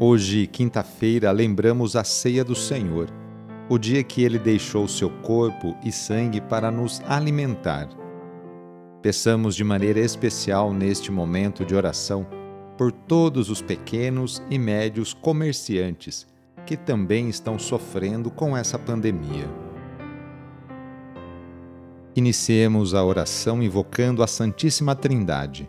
Hoje, quinta-feira, lembramos a ceia do Senhor, o dia que ele deixou seu corpo e sangue para nos alimentar. Peçamos de maneira especial neste momento de oração por todos os pequenos e médios comerciantes que também estão sofrendo com essa pandemia. Iniciemos a oração invocando a Santíssima Trindade.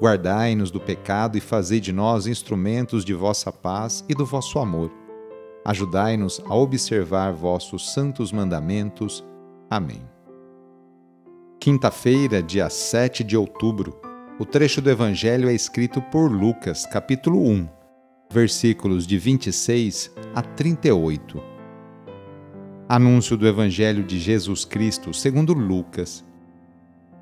Guardai-nos do pecado e fazei de nós instrumentos de vossa paz e do vosso amor. Ajudai-nos a observar vossos santos mandamentos. Amém. Quinta-feira, dia 7 de outubro. O trecho do Evangelho é escrito por Lucas, capítulo 1, versículos de 26 a 38. Anúncio do Evangelho de Jesus Cristo segundo Lucas.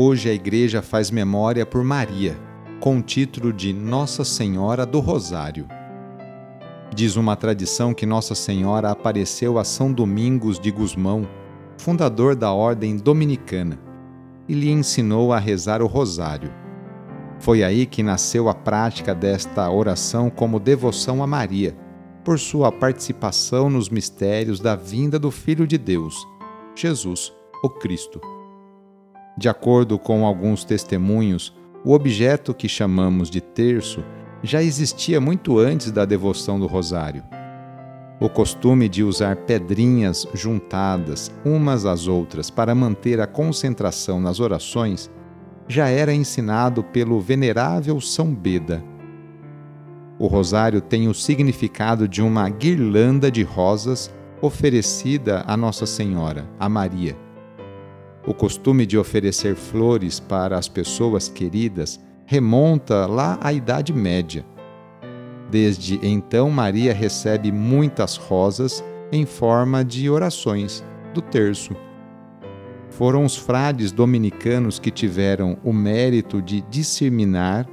Hoje a igreja faz memória por Maria, com o título de Nossa Senhora do Rosário. Diz uma tradição que Nossa Senhora apareceu a São Domingos de Gusmão, fundador da ordem dominicana, e lhe ensinou a rezar o rosário. Foi aí que nasceu a prática desta oração como devoção a Maria, por sua participação nos mistérios da vinda do Filho de Deus, Jesus, o Cristo. De acordo com alguns testemunhos, o objeto que chamamos de terço já existia muito antes da devoção do rosário. O costume de usar pedrinhas juntadas umas às outras para manter a concentração nas orações já era ensinado pelo venerável São Beda. O rosário tem o significado de uma guirlanda de rosas oferecida a Nossa Senhora, a Maria o costume de oferecer flores para as pessoas queridas remonta lá à Idade Média. Desde então, Maria recebe muitas rosas em forma de orações do terço. Foram os frades dominicanos que tiveram o mérito de disseminar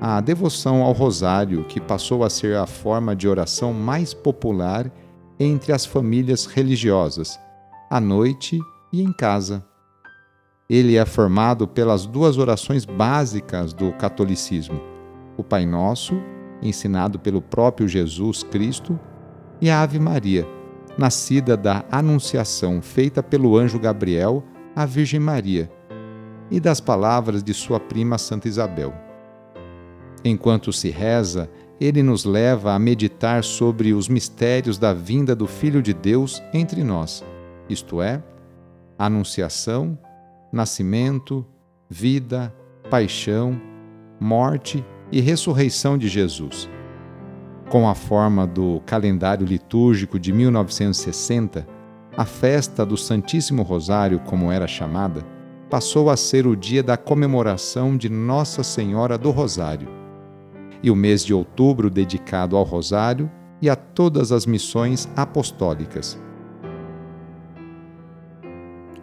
a devoção ao rosário, que passou a ser a forma de oração mais popular entre as famílias religiosas, à noite e em casa. Ele é formado pelas duas orações básicas do catolicismo: o Pai Nosso, ensinado pelo próprio Jesus Cristo, e a Ave Maria, nascida da Anunciação feita pelo anjo Gabriel à Virgem Maria. e das palavras de sua prima Santa Isabel. Enquanto se reza, ele nos leva a meditar sobre os mistérios da vinda do Filho de Deus entre nós, isto é, anunciação, nascimento, vida, paixão, morte e ressurreição de Jesus. Com a forma do calendário litúrgico de 1960, a festa do Santíssimo Rosário, como era chamada, passou a ser o dia da comemoração de Nossa Senhora do Rosário. E o mês de outubro dedicado ao Rosário e a todas as missões apostólicas.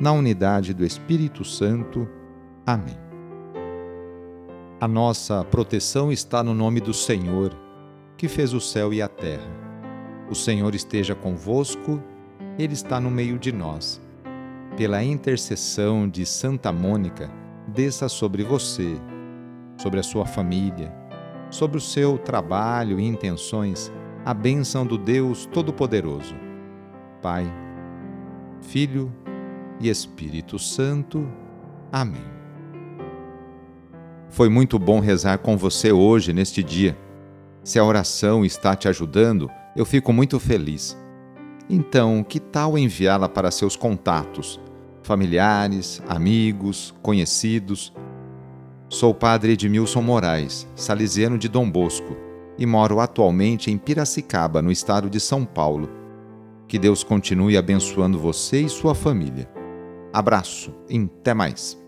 na unidade do Espírito Santo. Amém. A nossa proteção está no nome do Senhor, que fez o céu e a terra. O Senhor esteja convosco, Ele está no meio de nós. Pela intercessão de Santa Mônica, desça sobre você, sobre a sua família, sobre o seu trabalho e intenções, a bênção do Deus Todo-Poderoso. Pai, Filho e Espírito Santo. Amém. Foi muito bom rezar com você hoje, neste dia. Se a oração está te ajudando, eu fico muito feliz. Então, que tal enviá-la para seus contatos, familiares, amigos, conhecidos? Sou o padre Edmilson Moraes, salesiano de Dom Bosco, e moro atualmente em Piracicaba, no estado de São Paulo. Que Deus continue abençoando você e sua família. Abraço e até mais.